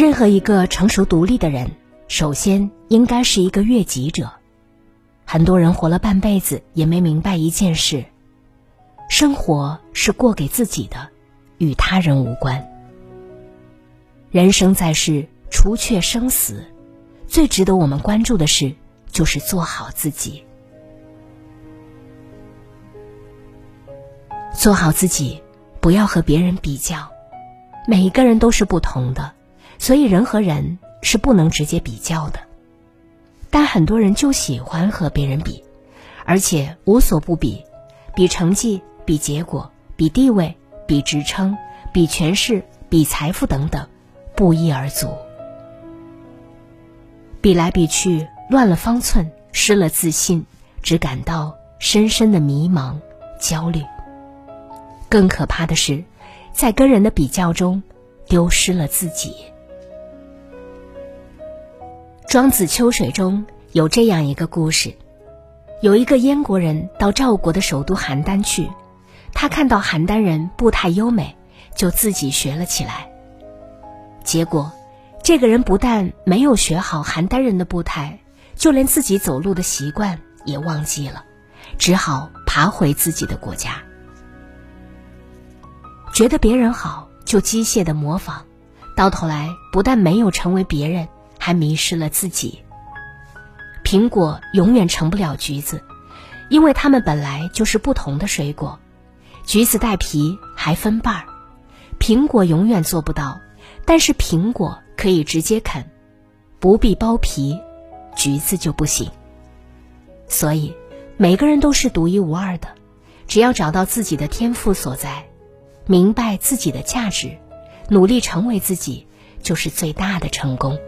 任何一个成熟独立的人，首先应该是一个悦己者。很多人活了半辈子，也没明白一件事：生活是过给自己的，与他人无关。人生在世，除却生死，最值得我们关注的事，就是做好自己。做好自己，不要和别人比较。每一个人都是不同的。所以人和人是不能直接比较的，但很多人就喜欢和别人比，而且无所不比，比成绩、比结果、比地位、比职称、比权势、比财富等等，不一而足。比来比去，乱了方寸，失了自信，只感到深深的迷茫、焦虑。更可怕的是，在跟人的比较中，丢失了自己。《庄子·秋水》中有这样一个故事：有一个燕国人到赵国的首都邯郸去，他看到邯郸人步态优美，就自己学了起来。结果，这个人不但没有学好邯郸人的步态，就连自己走路的习惯也忘记了，只好爬回自己的国家。觉得别人好，就机械的模仿，到头来不但没有成为别人。还迷失了自己。苹果永远成不了橘子，因为它们本来就是不同的水果。橘子带皮还分瓣儿，苹果永远做不到。但是苹果可以直接啃，不必剥皮，橘子就不行。所以，每个人都是独一无二的，只要找到自己的天赋所在，明白自己的价值，努力成为自己，就是最大的成功。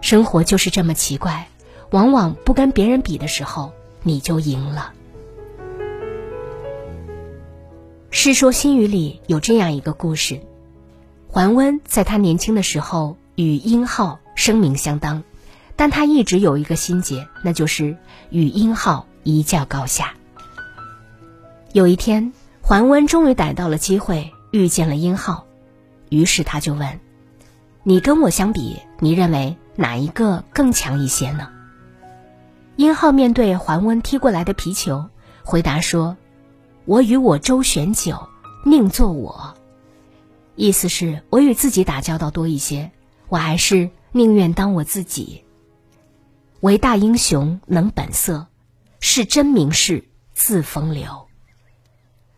生活就是这么奇怪，往往不跟别人比的时候，你就赢了。《世说新语》里有这样一个故事：桓温在他年轻的时候与殷浩声名相当，但他一直有一个心结，那就是与殷浩一较高下。有一天，桓温终于逮到了机会，遇见了殷浩，于是他就问：“你跟我相比，你认为？”哪一个更强一些呢？殷浩面对桓温踢过来的皮球，回答说：“我与我周旋久，宁做我。”意思是，我与自己打交道多一些，我还是宁愿当我自己。为大英雄能本色，是真名士自风流。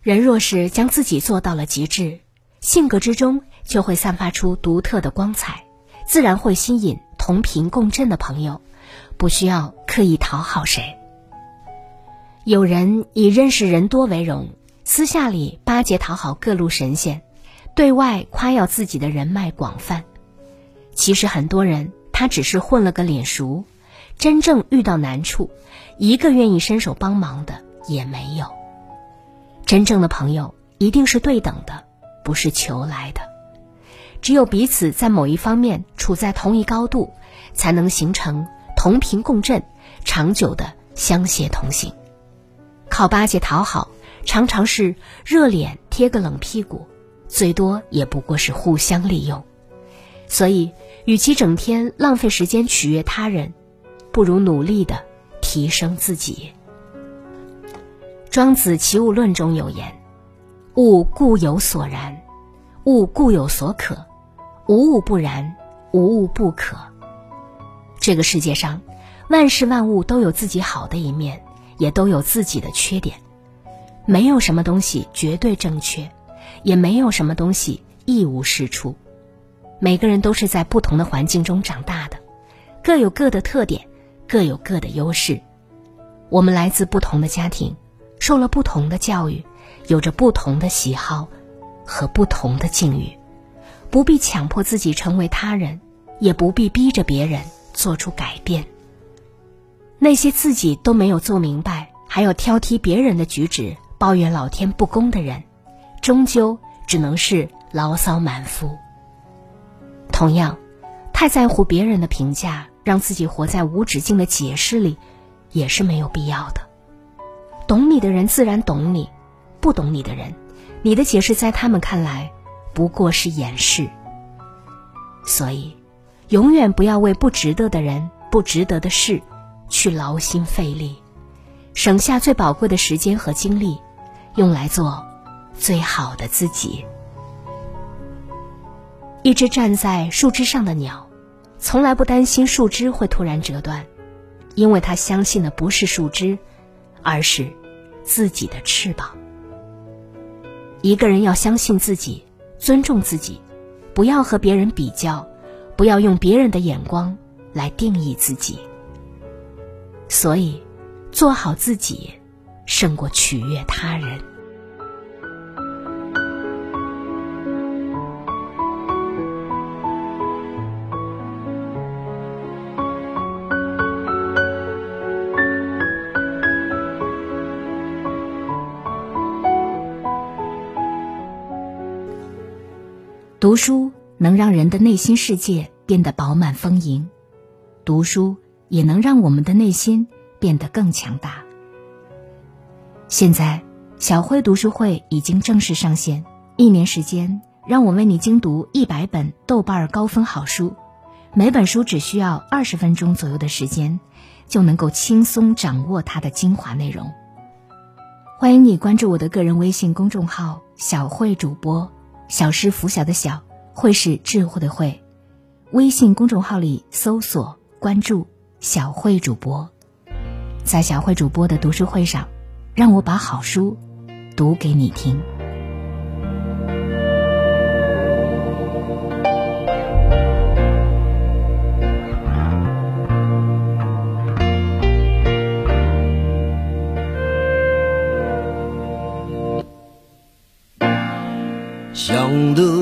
人若是将自己做到了极致，性格之中就会散发出独特的光彩，自然会吸引。同频共振的朋友，不需要刻意讨好谁。有人以认识人多为荣，私下里巴结讨好各路神仙，对外夸耀自己的人脉广泛。其实很多人他只是混了个脸熟，真正遇到难处，一个愿意伸手帮忙的也没有。真正的朋友一定是对等的，不是求来的。只有彼此在某一方面处在同一高度，才能形成同频共振、长久的相携同行。靠巴结讨好，常常是热脸贴个冷屁股，最多也不过是互相利用。所以，与其整天浪费时间取悦他人，不如努力的提升自己。庄子《齐物论》中有言：“物固有所然，物固有所可。”无物不然，无物不可。这个世界上，万事万物都有自己好的一面，也都有自己的缺点。没有什么东西绝对正确，也没有什么东西一无是处。每个人都是在不同的环境中长大的，各有各的特点，各有各的优势。我们来自不同的家庭，受了不同的教育，有着不同的喜好和不同的境遇。不必强迫自己成为他人，也不必逼着别人做出改变。那些自己都没有做明白，还要挑剔别人的举止，抱怨老天不公的人，终究只能是牢骚满腹。同样，太在乎别人的评价，让自己活在无止境的解释里，也是没有必要的。懂你的人自然懂你，不懂你的人，你的解释在他们看来。不过是掩饰，所以，永远不要为不值得的人、不值得的事，去劳心费力，省下最宝贵的时间和精力，用来做最好的自己。一只站在树枝上的鸟，从来不担心树枝会突然折断，因为它相信的不是树枝，而是自己的翅膀。一个人要相信自己。尊重自己，不要和别人比较，不要用别人的眼光来定义自己。所以，做好自己，胜过取悦他人。读书能让人的内心世界变得饱满丰盈，读书也能让我们的内心变得更强大。现在，小慧读书会已经正式上线，一年时间，让我为你精读一百本豆瓣高分好书，每本书只需要二十分钟左右的时间，就能够轻松掌握它的精华内容。欢迎你关注我的个人微信公众号“小慧主播”。小师拂晓的小，会是智慧的慧。微信公众号里搜索关注小慧主播，在小慧主播的读书会上，让我把好书读给你听。想的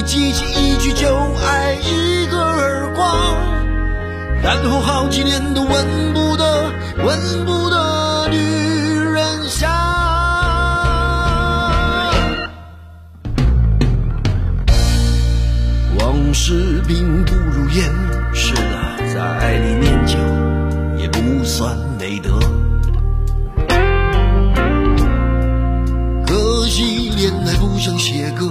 你记起一句就爱，一个耳光，然后好几年都闻不得、闻不得女人香。往事并不如烟，是的，在爱里念旧也不算美德。可惜恋爱不像写歌，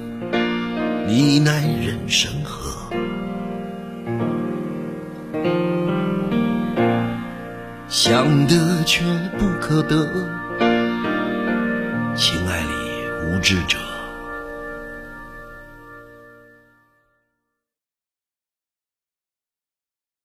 你奈人生何？想得却不可得，情爱里无知者。